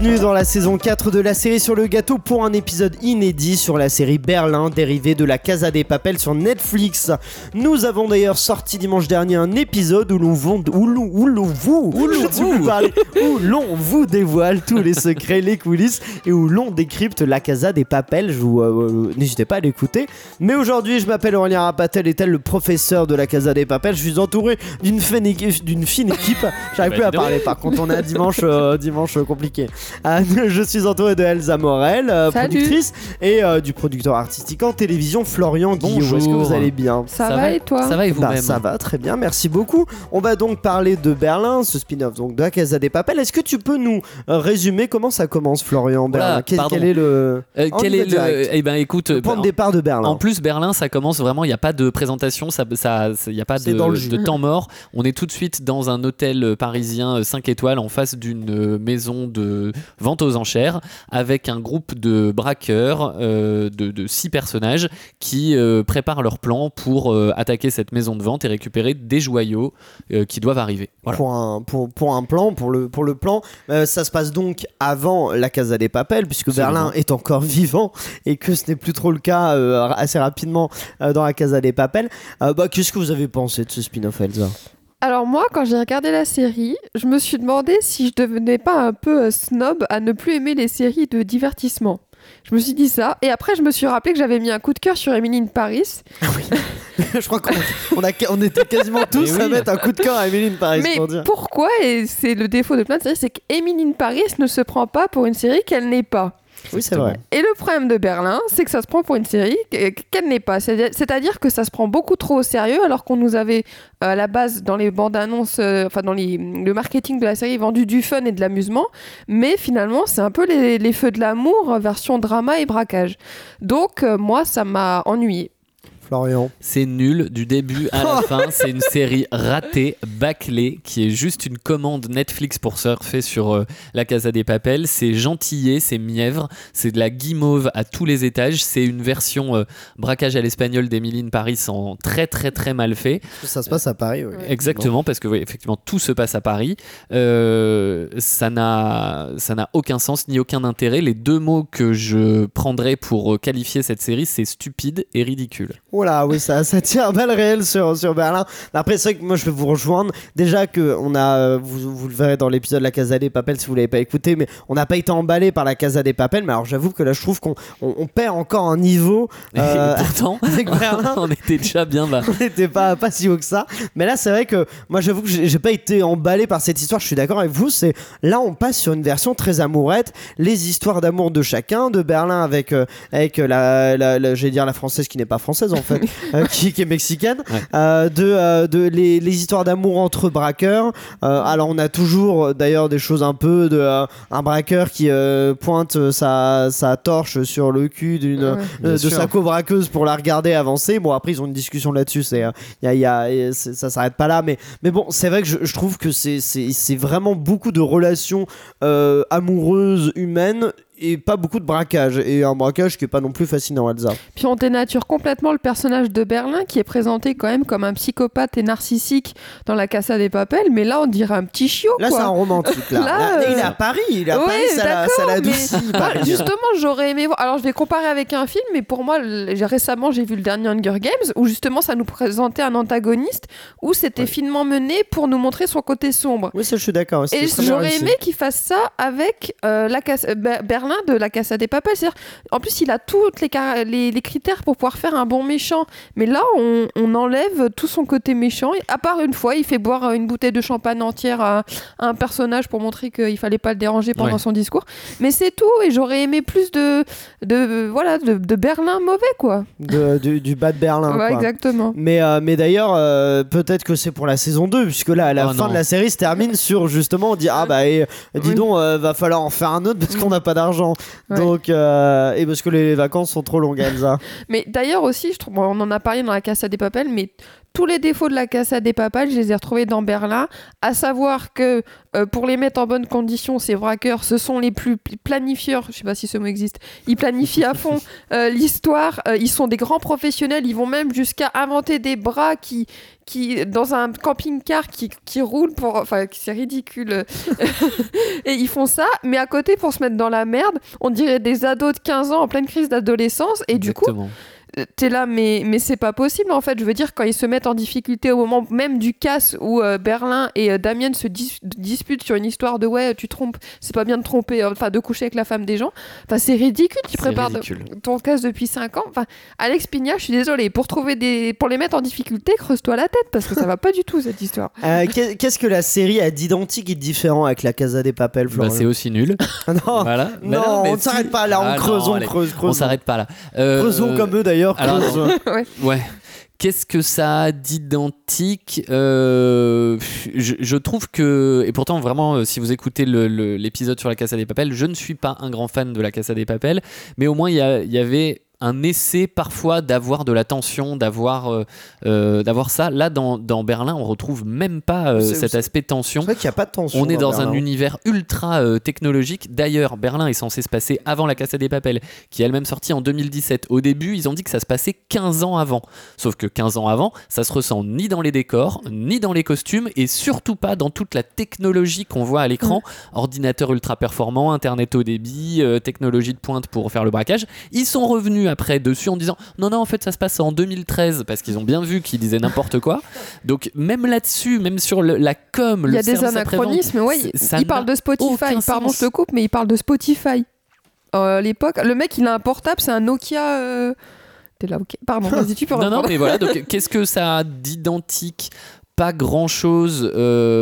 bienvenue dans la saison 4 de la série sur le gâteau pour un épisode inédit sur la série Berlin dérivée de la Casa des Papel sur Netflix. Nous avons d'ailleurs sorti dimanche dernier un épisode où l'on vous, où l'on, vous, dévoile tous les secrets, les coulisses et où l'on décrypte la Casa des Papel. Je vous, euh, n'hésitez pas à l'écouter. Mais aujourd'hui, je m'appelle Aurélien Rapatel et tel le professeur de la Casa des Papel. Je suis entouré d'une fine équipe, d'une fine équipe. J'arrive Bah, plus à parler par contre, on a dimanche, euh, dimanche euh, compliqué. Ah, je suis entouré de Elsa Morel, euh, productrice, et euh, du producteur artistique en télévision Florian Guillaume. Est-ce que vous allez bien? Ça, va, et toi? Ça va et bah, vous-même? ça va très bien, merci beaucoup. On va donc parler de Berlin, ce spin-off donc de la Casa des Papel. Est-ce que tu peux nous euh, résumer comment ça commence, Florian Voilà, Berlin? Quel, est le, Euh, On Quel y va est le direct. Eh ben écoute, le point de départ de Berlin En plus, Berlin, ça commence vraiment. Il n'y a pas de présentation, ça, ça, il n'y a pas de, de temps mort. On est tout de suite dans un hôtel parisien 5 étoiles en face d'une maison de vente aux enchères avec un groupe de braqueurs euh, de, de six personnages qui euh, préparent leur plan pour euh, attaquer cette maison de vente et récupérer des joyaux qui doivent arriver. Voilà. pour, un, pour, pour un plan, pour le, pour le plan. Ça se passe donc avant la Casa des Papel, puisque Absolument. Berlin est encore vivant et que ce n'est plus trop le cas assez rapidement dans la Casa des Papel. Euh, bah, Qu'est-ce que vous avez pensé de ce spin-off, Elsa? Alors moi, quand j'ai regardé la série, je me suis demandé si je devenais pas un peu euh, snob à ne plus aimer les séries de divertissement. Je me suis dit ça, et après je me suis rappelé que j'avais mis un coup de cœur sur Emily in Paris. Je crois qu'on on a, on était quasiment tous à oui. mettre un coup de cœur à Emily in Paris Mais pour dire. pourquoi Et c'est le défaut de plein de séries, c'est qu'Emily in Paris ne se prend pas pour une série qu'elle n'est pas. Oui, c'est vrai. Et le problème de Berlin, c'est que ça se prend pour une série qu- qu'elle n'est pas. C'est- C'est-à-dire que ça se prend beaucoup trop au sérieux, alors qu'on nous avait euh, à la base dans les bandes annonces, euh, enfin dans les- le marketing de la série vendu du fun et de l'amusement, mais finalement c'est un peu les, les feux de l'amour euh, version drama et braquage. Donc euh, moi ça m'a ennuyé. Florian. C'est nul du début à la fin. C'est une série ratée, bâclée, qui est juste une commande Netflix pour surfer sur euh, la Casa des Papels. C'est gentillet, c'est mièvre, c'est de la guimauve à tous les étages. C'est une version euh, braquage à l'espagnol d'Emily in Paris en très très très mal fait. Ça se passe à Paris, oui. Exactement, parce que oui, effectivement, tout se passe à Paris. Euh, ça n'a ça n'a aucun sens ni aucun intérêt. Les deux mots que je prendrais pour euh, qualifier cette série, c'est stupide et ridicule. Voilà, oui, ça, ça tire un balle réel sur, sur Berlin. Après, c'est vrai que moi, je vais vous rejoindre. Déjà que on a, euh, vous, vous le verrez dans l'épisode La Casa des Papel si vous l'avez pas écouté, mais on n'a pas été emballé par La Casa des Papel. Mais alors, j'avoue que là, je trouve qu'on on, on perd encore un niveau. euh, pourtant, avec Berlin. on était déjà bien bas. on n'était pas, pas si haut que ça. Mais là, c'est vrai que moi, j'avoue que j'ai pas été emballé par cette histoire. Je suis d'accord avec vous. C'est là, on passe sur une version très amourette. Les histoires d'amour de chacun, de Berlin avec, euh, avec la, la, dire la française qui n'est pas française en euh, qui, qui est mexicaine. Ouais. Euh, de, euh, de les, les histoires d'amour entre braqueurs. Euh, alors, on a toujours d'ailleurs des choses un peu de euh, un braqueur qui euh, pointe sa, sa torche sur le cul d'une Ouais. Bien de sûr. sa co-braqueuse pour la regarder avancer. Bon, après, ils ont une discussion là-dessus. C'est, euh, y a, y a- ça s'arrête pas là. Mais, mais bon, c'est vrai que je, je trouve que c'est, vraiment beaucoup de relations euh, amoureuses, humaines. Et pas beaucoup de braquage. Et un braquage qui est pas non plus fascinant, Elsa. Puis on dénature complètement le personnage de Berlin qui est présenté quand même comme un psychopathe et narcissique dans la Casa des Papels, mais là on dirait un petit chiot Là, c'est un romantique. Là, Là, Là, euh, il est à Paris. Il est à Ouais, Paris. Ça l'adoucit, mais- justement, j'aurais aimé voir. Alors, je vais comparer avec un film, mais pour moi, récemment, j'ai vu le dernier Hunger Games où justement, ça nous présentait un antagoniste où c'était Ouais. finement mené pour nous montrer son côté sombre. Oui, ça, je suis d'accord. Et j'aurais aimé qu'il fasse ça avec euh, la Casa- euh, De la Casa des Papels. C'est-à-dire, en plus, il a tous les, car- les, les critères pour pouvoir faire un bon méchant. Mais là, on, on enlève tout son côté méchant. Et à part une fois, il fait boire euh, une bouteille de champagne entière à, à un personnage pour montrer qu'il fallait pas le déranger pendant Ouais. son discours. Mais c'est tout. Et j'aurais aimé plus de, de, voilà, de, de Berlin mauvais, quoi. De- du, du bas de Berlin. Ouais, quoi. exactement. Mais, euh, mais d'ailleurs, euh, peut-être que c'est pour la saison 2, puisque là, à la Oh fin non. de la série se termine sur justement, on dit Ah bah, et, dis Oui. donc, euh, va falloir en faire un autre parce qu'on n'a pas d'argent. Ouais. Donc, euh, et parce que les vacances sont trop longues, Elsa. Mais d'ailleurs aussi, je trouve, on en a parlé dans la Casa des Papels, mais tous les défauts de la Casa des Papales, je les ai retrouvés dans Berlin, à savoir que euh, pour les mettre en bonne condition, ces braqueurs, ce sont les plus pl- planifieurs, je sais pas si ce mot existe, ils planifient à fond euh, l'histoire, euh, ils sont des grands professionnels, ils vont même jusqu'à inventer des bras qui, qui dans un camping-car qui, qui roule pour... Enfin, c'est ridicule. Et ils font ça, mais à côté, pour se mettre dans la merde, on dirait des ados de 15 ans en pleine crise d'adolescence, et du coup, Exactement. T'es là, mais, mais c'est pas possible en fait. Je veux dire, quand ils se mettent en difficulté au moment même du casse où euh, Berlin et euh, Damien se dis- disputent sur une histoire de ouais, tu trompes, c'est pas bien de tromper, euh, enfin de coucher avec la femme des gens. Enfin, c'est ridicule. Tu prépares de- ton casse depuis 5 ans. Enfin, Alex Pigna, je suis désolée, pour trouver des, pour les mettre en difficulté, creuse-toi la tête parce que ça va pas du tout cette histoire. Euh, qu'est- Qu'est-ce que la série a d'identique et de différent avec la Casa des Papel, Bah, Florian c'est aussi nul. Non, voilà. Mais non, mais on ne s'arrête pas là, on Ah, creuse, non, on allez. creuse, creuse. On s'arrête pas là. Euh, Creusons comme eux d'ailleurs. Alors. Ouais. Qu'est-ce que ça a d'identique Euh, je, je trouve que, et pourtant vraiment, euh, si vous écoutez le- le- l'épisode sur la Casa des Papels, je ne suis pas un grand fan de la Casa des Papels, mais au moins il y, a- il y avait un essai parfois d'avoir de la tension, d'avoir euh, euh, d'avoir ça. Là, dans, dans Berlin, on retrouve même pas euh, cet aspect tension. C'est vrai qu'il n'y a pas de tension. On est dans un univers ultra euh, technologique. D'ailleurs, Berlin est censé se passer avant la Casa des Papels, qui est elle-même sortie en 2017. Au début, ils ont dit que ça se passait 15 ans avant. Sauf que 15 ans avant, ça se ressent ni dans les décors, ni dans les costumes, et surtout pas dans toute la technologie qu'on voit à l'écran. Ordinateur ultra performant, Internet haut débit, technologie de pointe pour faire le braquage. Ils sont revenus après dessus en disant non, non, en fait, ça se passe en 2013, parce qu'ils ont bien vu qu'ils disaient n'importe quoi. Donc, même là-dessus, même sur le- la com, Il y le a des anachronismes, ouais. Il, parle de Spotify. Pardon, je te coupe, mais il parle de Spotify. Euh, à l'époque, le mec, il a un portable, c'est un Nokia. euh, T'es là, ok. Pardon, vas-y, tu peux Non, mais voilà. Donc, qu'est-ce que ça a d'identique pas grand chose,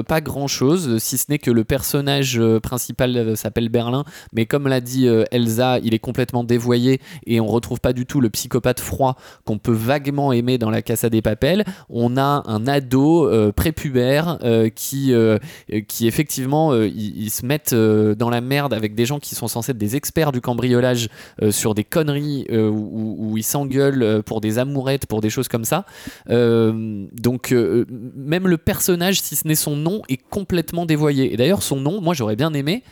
pas grand chose, si ce n'est que le personnage euh, principal euh, s'appelle Berlin, mais comme l'a dit euh, Elsa, il est complètement dévoyé et on retrouve pas du tout le psychopathe froid qu'on peut vaguement aimer dans la Casa des Papels. On a un ado euh, prépubère euh, qui, euh, euh, qui effectivement, euh, ils, se mettent euh, dans la merde avec des gens qui sont censés être des experts du cambriolage euh, sur des conneries euh, où, où ils s'engueulent euh, pour des amourettes, pour des choses comme ça. Euh, donc euh, même le personnage, si ce n'est son nom, est complètement dévoyé. Et d'ailleurs, son nom, moi j'aurais bien aimé.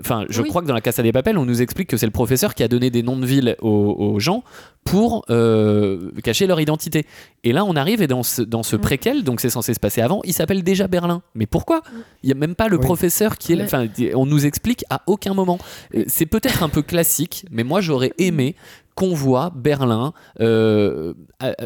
Enfin, je Oui. crois que dans la Casa des Papels, on nous explique que c'est le professeur qui a donné des noms de villes aux, aux gens pour euh, cacher leur identité. Et là, on arrive et dans ce, dans ce Mm. préquel, donc c'est censé se passer avant, il s'appelle déjà Berlin. Mais pourquoi? Il n'y a même pas le Oui. professeur qui est. Enfin, on nous explique à aucun moment. Euh, C'est peut-être un peu classique, mais moi j'aurais aimé qu'on voit Berlin euh,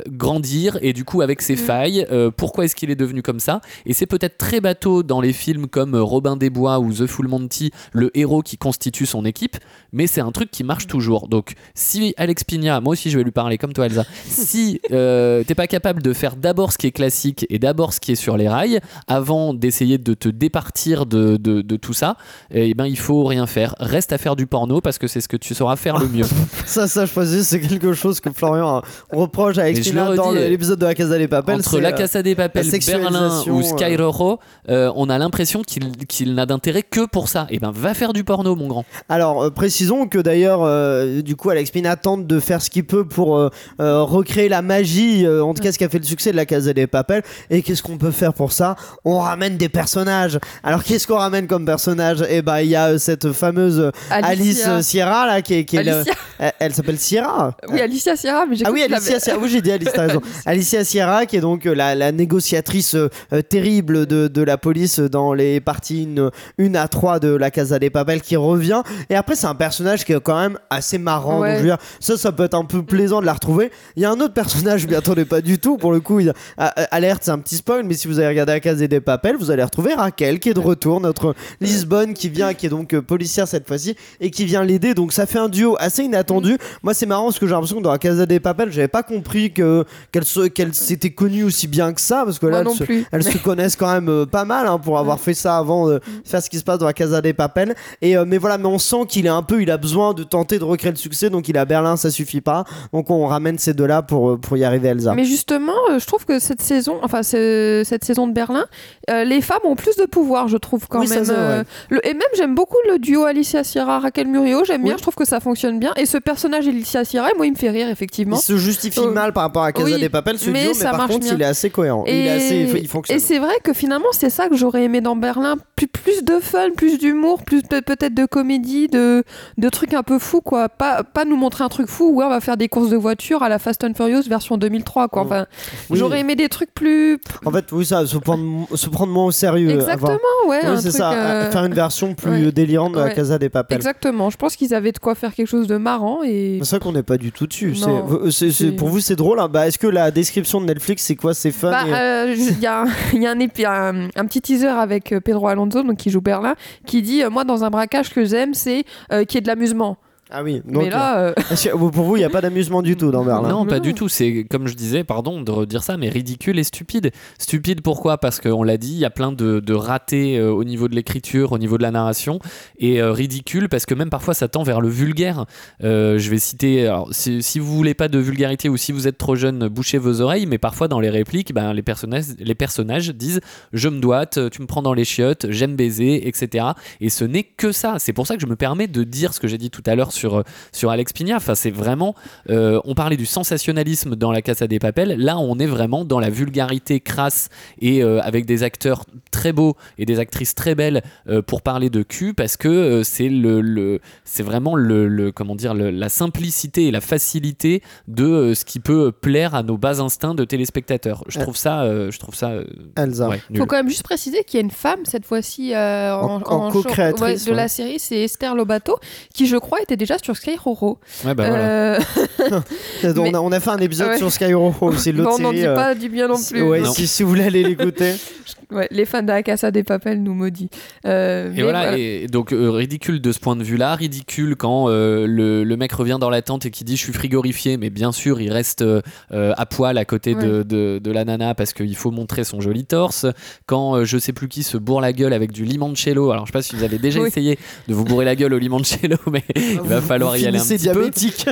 grandir et du coup avec ses Mm. failles, euh, pourquoi est-ce qu'il est devenu comme ça? Et c'est peut-être très bateau dans les films comme euh, Robin des Bois ou The Full Monty, le héros qui constitue son équipe, mais c'est un truc qui marche toujours. Donc si Alex Pigna, moi aussi je vais lui parler comme toi Elsa, si euh, t'es pas capable de faire d'abord ce qui est classique et d'abord ce qui est sur les rails, avant d'essayer de te départir de, de- de tout ça, eh ben il faut rien faire. Reste à faire du porno parce que c'est ce que tu sauras faire le mieux. Ça, ça, je c'est quelque chose que Florian reproche à le dans l'épisode de la Casa des Papel. Entre la Casa des Papel, Berlin ou euh. Sky Rojo, euh, on a l'impression qu'il qu'il n'a d'intérêt que pour ça. Et ben va faire du porno, mon grand. Alors, euh, précisons que d'ailleurs, euh, du coup, Alex Pina tente de faire ce qu'il peut pour euh, euh, recréer la magie, euh, en tout cas ce qui a fait le succès de la Casa des Papel. Et qu'est-ce qu'on peut faire pour ça? On ramène des personnages. Alors, qu'est-ce qu'on ramène comme personnage Eh ben, il y a euh, cette fameuse Alice Sierra, là, qui est. Qui est le- Alicia. elle elle s'appelle Sierra Oui, Alicia Sierra, mais j'ai Ah oui, Alicia Sierra. Oui, j'ai dit raison. Alicia Sierra, qui est donc euh, la, la négociatrice euh, euh, terrible de, de la police dans les parties 1 à 3 de la Casa des Papel qui revient. Et après, c'est un personnage qui est quand même assez marrant. Ouais. Donc, je veux dire, ça, ça peut être un peu plaisant de la retrouver. Il y a un autre personnage, je m'y attendais pas du tout. Pour le coup, il, ah, alerte, c'est un petit spoil, mais si vous avez regardé la Casa des Papel, vous allez retrouver Raquel qui est de retour, notre Lisbonne qui vient, qui est donc euh, policière cette fois-ci, et qui vient l'aider. Donc, ça fait un duo assez inattendu. Moi, c'est marrant parce que j'ai l'impression que dans la Casa des Papel, j'avais pas compris que qu'elles se- qu'elles s'étaient connues aussi bien que ça, parce que là, elles se, plus. elles se connaissent quand même euh, pas mal hein, pour avoir fait ça avant de faire ce qui se passe dans la Casa des Papel. Et euh, mais voilà, mais on sent qu'il est un peu, il a besoin de tenter de recréer le succès, donc il est à Berlin, ça suffit pas. Donc on ramène ces deux-là pour euh, pour y arriver, Elsa. Mais justement, je trouve que cette saison, enfin ce- cette saison de Berlin, les femmes ont plus de pouvoir, je trouve quand Oui, même. le- et même j'aime beaucoup le duo Alicia Sierra Raquel Murillo. J'aime bien, je trouve que ça fonctionne bien. Et ce personnage Alicia Sirai, moi, il me fait rire, effectivement. Il se justifie Euh, mal par rapport à Casa oui, des Papel, ce mais duo, mais ça par contre, bien. il est assez cohérent. il est assez, il fonctionne. et c'est vrai que finalement, c'est ça que j'aurais aimé dans Berlin. Plus, plus de fun, plus d'humour, plus peut-être de comédie, de, de trucs un peu fous, quoi. Pas, pas nous montrer un truc fou où on va faire des courses de voiture à la Fast and Furious version 2003, quoi. Enfin, Oui. j'aurais aimé des trucs plus. En fait, oui, ça, se prendre, se prendre moins au sérieux. Exactement, avoir- ouais. Oui, c'est ça. euh, Faire une version plus ouais. délirante de la Ouais. Casa des Papel. Exactement. Je pense qu'ils avaient de quoi faire quelque chose de marrant et. C'est qu'on n'est pas du tout dessus. C'est- c'est- pour vous, c'est drôle. hein. Bah, Est-ce que la description de Netflix, c'est quoi? C'est fun Bah, et- euh, Il y a, un, il y a un, épi- un, un petit teaser avec euh, Pedro Alonso, donc qui joue Berlin, qui dit euh, Moi, dans un braquage, ce que j'aime, c'est euh, qu'il y ait de l'amusement. Ah oui. Donc, Mais là, euh, que- pour vous, il n'y a pas d'amusement du tout dans Berlin. Non, pas du tout. C'est comme je disais, pardon de redire ça, mais ridicule et stupide. Stupide pourquoi? Parce qu'on l'a dit, il y a plein de, de ratés euh, au niveau de l'écriture, au niveau de la narration, et euh, ridicule parce que même parfois ça tend vers le vulgaire. Euh, je vais citer, alors, si, si vous voulez pas de vulgarité ou si vous êtes trop jeune, bouchez vos oreilles, mais parfois dans les répliques, ben, les, personnages, les personnages disent je me doite, tu me prends dans les chiottes, j'aime baiser, etc. Et ce n'est que ça. C'est pour ça que je me permets de dire ce que j'ai dit tout à l'heure sur, sur Alex Pigna. Enfin, c'est vraiment. euh, on parlait du sensationnalisme dans la Casa des Papel. Là, on est vraiment dans la vulgarité crasse et euh, avec des acteurs très beaux et des actrices très belles euh, pour parler de cul parce que euh, c'est le, le- c'est vraiment le, le- comment dire le- la simplicité et la facilité de euh, ce qui peut plaire à nos bas instincts de téléspectateurs. Je Euh. trouve ça, euh, je trouve ça. euh, Elsa. ouais, nul. faut quand même juste préciser qu'il y a une femme, cette fois-ci, euh, En- en, co-créatrice, de ouais. la série, c'est Esther Lobato, qui, je crois, était déjà sur Sky Roro. Ouais, bah voilà. Euh, on, a, on a fait un épisode Ouais. sur Sky Hero, c'est l'autre bon, on n'en dit euh, pas du bien non si- plus. ouais, Non. si, si vous voulez aller l'écouter. Ouais, les fans de la Casa des Papel nous maudit. Euh, Et voilà, voilà. et donc euh, ridicule de ce point de vue-là, ridicule quand euh, le, le mec revient dans la tente et qui dit je suis frigorifié, mais bien sûr il reste à poil à côté de, de, de la nana parce qu'il faut montrer son joli torse. Quand euh, je sais plus qui se bourre la gueule avec du limoncello, alors je sais pas si vous avez déjà Oui. essayé de vous bourrer la gueule au limoncello, mais il va Vous- falloir y aller un peu.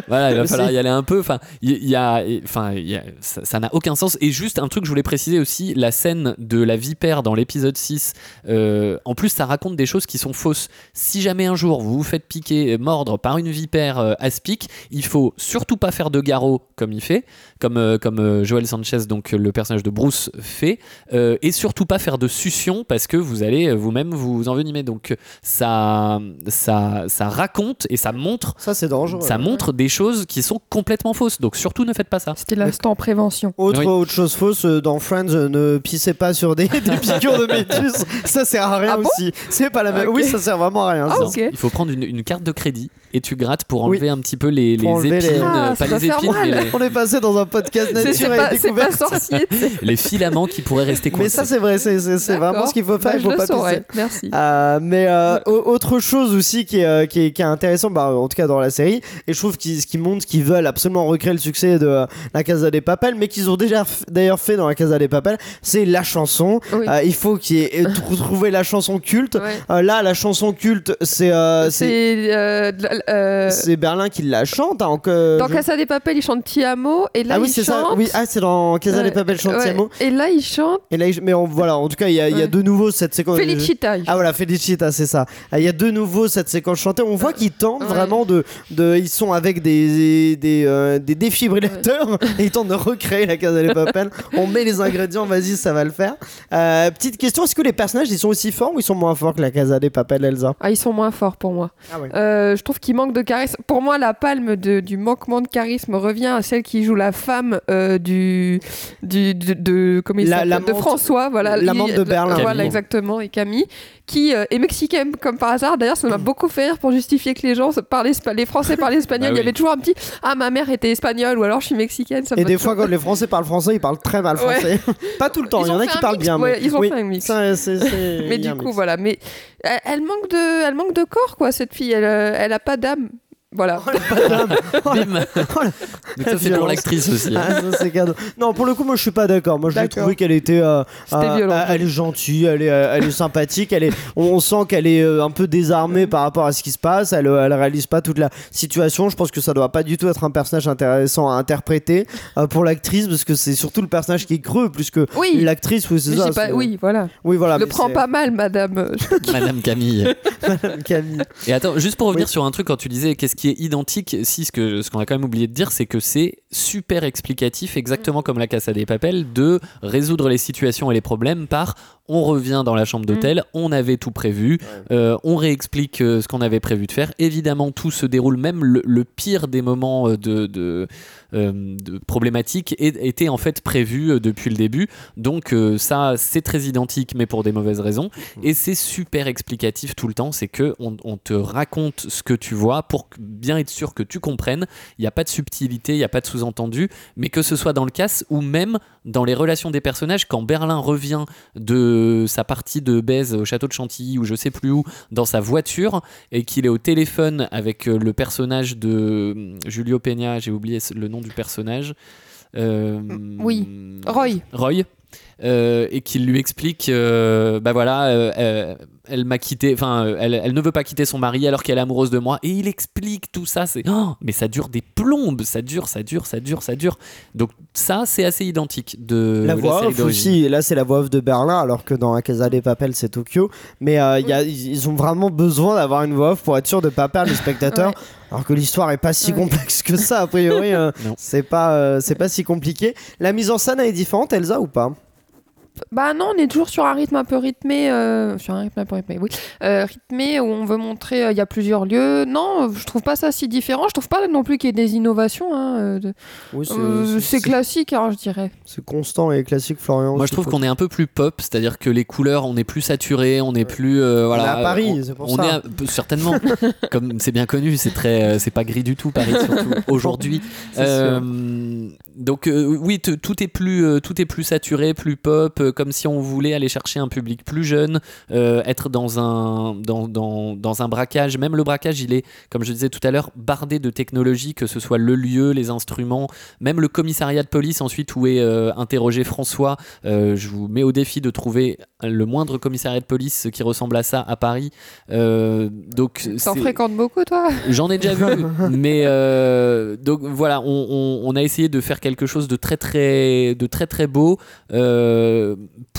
Voilà, il va falloir y aller un peu. Enfin, il y, a, enfin, ça n'a aucun sens. Et juste un truc, je voulais préciser aussi, la scène de la vipère dans l'épisode 6. euh, en plus, ça raconte des choses qui sont fausses. Si jamais un jour vous vous faites piquer, mordre par une vipère euh, aspic, il faut surtout pas faire de garrot comme il fait, comme euh, comme euh, Joel Sanchez, donc le personnage de Bruce fait, euh, et surtout pas faire de succion parce que vous allez vous-même vous envenimer. Donc ça, ça, ça raconte et ça montre Ça, c'est dangereux. ça montre des choses qui sont complètement fausses. Donc surtout ne faites pas ça. C'était l'instant prévention. Autre, Oui. autre chose fausse, euh, dans Friends, euh, ne pissez pas sur des, des piqûres de métus. Ça sert à rien Ah bon aussi. C'est pas la même. Ok. Oui, ça sert vraiment à rien. Ah. Il faut prendre une, une carte de crédit et tu grattes pour Oui. enlever un petit peu les, les épines, Ah, euh, pas les épines, mais les, On est passé dans un podcast C'est nature et pas, pas découverte. sorcier. les filaments qui pourraient rester Mais coincés. ça, c'est vrai, c'est vraiment ce qu'il faut faire. Bah, il faut je pas pisser. Merci. Euh, mais euh, au- autre chose aussi qui est, qui est, qui est intéressant, bah, en tout cas dans la série, et je trouve qu'ils ce qui montre qu'ils veulent absolument recréer le succès de euh, la Casa des Papel, mais qu'ils ont déjà d'ailleurs fait dans la Casa des Papel, c'est la chanson. Oui. Euh, il faut qu'il ait trou- trouver la chanson culte. Ouais. Euh, là, la chanson culte, c'est euh, c'est C'est euh, euh, c'est Berlin qui la chante. hein, que dans je- Casa des Papel, il chante Ti amo et là ah oui, c'est ça. Oui, ah, c'est dans Casa des Papel chante ouais. Tiamo. Et là il chante Et là, il- mais on- voilà, en tout cas, il y a, il y a de nouveau cette séquence. Felicita. Ah voilà, Felicita, c'est ça. Ah, Il y a de nouveau cette séquence chantée. On voit qu'ils tentent vraiment de, de. Ils sont avec des, des, euh, des défibrillateurs et ils tentent de recréer la Casa des Papel. On met les ingrédients, vas-y, ça va le faire. Euh, petite question est-ce que les personnages ils sont aussi forts ou ils sont moins forts que la Casa des Papel, Elsa? Ah, ils sont moins forts pour moi. Ah. Euh, je trouve qu'il manque de charisme. Pour moi, la palme de- du manquement de charisme revient à celle qui joue la femme euh, du, du de, de- comment il La- s'appelle de François, voilà, l'amante Il- de Berlin. Voilà Camille. exactement et Camille qui euh, est mexicaine comme par hasard. D'ailleurs, ça m'a beaucoup fait rire pour justifier que les gens parlaient les Français parlaient espagnol. Bah Il y oui. avait toujours un petit ah ma mère était espagnole ou alors je suis mexicaine. Ça Et des toujours- fois, quand les Français parlent français, ils parlent très mal Ouais. français. Pas tout le temps, il y en a qui parlent mix, bien. ouais, mais... ils ont oui, fait un mix. ça, Mais du coup, mix. voilà. Mais elle, manque de, elle manque de corps, quoi, cette fille. Elle, euh, elle a pas d'âme. Voilà. Bim. Donc ça c'est pour l'actrice aussi. hein. Ah, ça, c'est cadeau. Non, pour le coup, moi je suis pas d'accord. Moi je l'ai D'accord. trouvé qu'elle était. euh, C'était euh, violent. elle est gentille, elle est, euh, elle est sympathique, elle est, on, on sent qu'elle est euh, un peu désarmée par rapport à ce qui se passe. Elle, euh, elle réalise pas toute la situation. Je pense que ça doit pas du tout être un personnage intéressant à interpréter euh, pour l'actrice parce que c'est surtout le personnage qui est creux plus que Oui. l'actrice. Oui, c'est ça. j'ai pas- oui, voilà. oui, voilà. Le c'est- pas mal, madame. Madame Camille. Camille. Et attends, juste pour revenir Oui. sur un truc, quand tu disais qu'est-ce qui qui est identique, si ce que ce qu'on a quand même oublié de dire, c'est que c'est super explicatif, exactement comme la Casa des Papels, de résoudre les situations et les problèmes par on revient dans la chambre d'hôtel, on avait tout prévu, euh, on réexplique euh, ce qu'on avait prévu de faire. Évidemment, tout se déroule, même le, le pire des moments euh, de, de, euh, de problématiques était en fait prévu depuis le début. Donc euh, ça, c'est très identique, mais pour des mauvaises raisons. Et c'est super explicatif tout le temps. C'est que on, on te raconte ce que tu vois pour bien être sûr que tu comprennes. Il n'y a pas de subtilité, il n'y a pas de sous-entendu, mais que ce soit dans le casse ou même dans les relations des personnages, quand Berlin revient de sa partie de baise au château de Chantilly ou je sais plus où, dans sa voiture, et qu'il est au téléphone avec euh, le personnage de hum, Julio Peña, j'ai oublié le nom du personnage. Euh, Oui. Roy. Roy. Euh, et qu'il lui explique, euh, bah voilà, euh, euh, elle m'a quitté, enfin, euh, elle, elle ne veut pas quitter son mari alors qu'elle est amoureuse de moi, et il explique tout ça, c'est, oh, mais ça dure des plombes, ça dure, ça dure, ça dure, ça dure. Donc ça, c'est assez identique de La voix série off aussi, là c'est la voix off de Berlin, alors que dans la Casa des Papel c'est Tokyo. Mais euh, il y a- ils ont vraiment besoin d'avoir une voix off pour être sûr de pas perdre les spectateurs. Ouais. Alors que l'histoire est pas si Ouais. complexe que ça, a priori. euh, Non. c'est pas, euh, c'est pas si compliqué. La mise en scène elle est différente, Elsa ou pas? Bah non, on est toujours sur un rythme un peu rythmé, euh, sur un rythme un peu rythmé, oui, Euh, rythmé où on veut montrer, euh, il y a plusieurs lieux. Non, je trouve pas ça si différent. Je trouve pas non plus qu'il y ait des innovations. hein, euh, de- Oui, euh, c'est classique, hein, je dirais. c'est constant et classique, Florian. Moi, je trouve qu'on est un peu plus pop, c'est-à-dire que les couleurs, on est plus saturé, on est plus, euh, voilà. à Paris, on- c'est pour on ça. est à- certainement, comme c'est bien connu, c'est très, euh, c'est pas gris du tout Paris surtout aujourd'hui. Euh, donc euh, oui, tout est plus, euh, tout est plus saturé, plus pop, euh, comme si on voulait aller chercher un public plus jeune, euh, être dans un, dans, dans, dans un braquage. Même le braquage, il est, comme je disais tout à l'heure, bardé de technologie, que ce soit le lieu, les instruments, même le commissariat de police ensuite où est euh, interrogé François. Euh, je vous mets au défi de trouver le moindre commissariat de police qui ressemble à ça à Paris. Euh, donc T'en fréquentes beaucoup, toi? J'en ai déjà vu, mais donc voilà, on, on- on a essayé de faire quelque chose de très très de très très beau.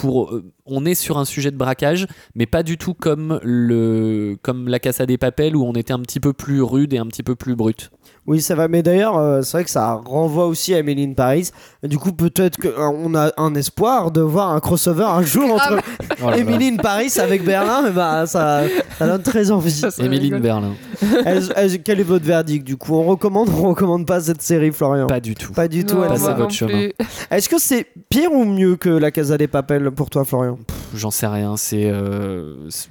Euh, on est sur un sujet de braquage, mais pas du tout comme le comme la Casa des Papels où on était un petit peu plus rude et un petit peu plus brut. Oui, ça va. Mais d'ailleurs, euh, c'est vrai que ça renvoie aussi à Emily in Paris. Du coup, peut-être qu'on a un espoir de voir un crossover un jour entre Oh Emily in Paris avec Berlin. Et bah, ça, ça donne très envie. Rigolo. Berlin, Est-ce- est-ce- quel est votre verdict du coup? On recommande ou on recommande pas cette série, Florian? Pas du tout. Pas du tout. Passez votre chemin. Est-ce que c'est pire ou mieux que la Casa des Papels pour toi, Florian? J'en sais rien. C'est euh, c'est-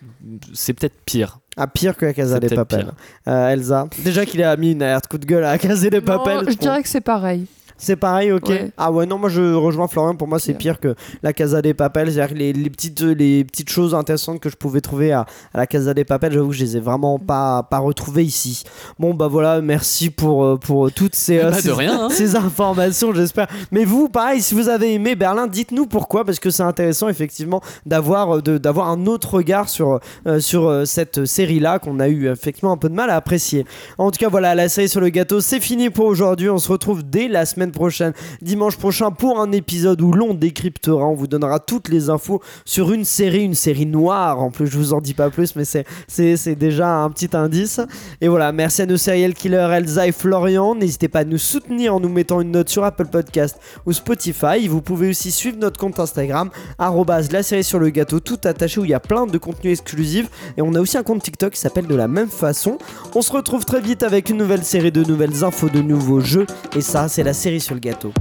c'est peut-être pire. Ah, pire que la Casa des pire. Euh, Elsa, déjà qu'il a mis une alerte coup de gueule à la Casa des Non, Papels. je dirais que c'est pareil. C'est pareil, ok. Ouais. Ah ouais, non, moi je rejoins Florian. Pour moi, c'est Ouais. pire que la Casa des Papels. C'est-à-dire les, les petites, les petites choses intéressantes que je pouvais trouver à, à la Casa des Papels, j'avoue que je les ai vraiment pas, pas retrouvées ici. Bon, bah voilà, merci pour, euh, pour toutes ces, euh, Bah, de ces- rien, hein. ces informations, j'espère. Mais vous, pareil, si vous avez aimé Berlin, dites-nous pourquoi, parce que c'est intéressant effectivement d'avoir euh, d'avoir un autre regard sur, euh, sur cette série-là qu'on a eu effectivement un peu de mal à apprécier. En tout cas, voilà, la série sur le gâteau, c'est fini pour aujourd'hui. On se retrouve dès la semaine prochaine, dimanche prochain, pour un épisode où l'on décryptera, on vous donnera toutes les infos sur une série, une série noire. En plus, je vous en dis pas plus, mais c'est déjà un petit indice. Et voilà, merci à nos serial killers Elsa et Florian. N'hésitez pas à nous soutenir en nous mettant une note sur Apple Podcast ou Spotify. Vous pouvez aussi suivre notre compte Instagram, la série sur le gâteau, tout attaché où il y a plein de contenus exclusifs. Et on a aussi un compte TikTok qui s'appelle de la même façon. On se retrouve très vite avec une nouvelle série de nouvelles infos, de nouveaux jeux. Et ça, c'est la série sur le gâteau.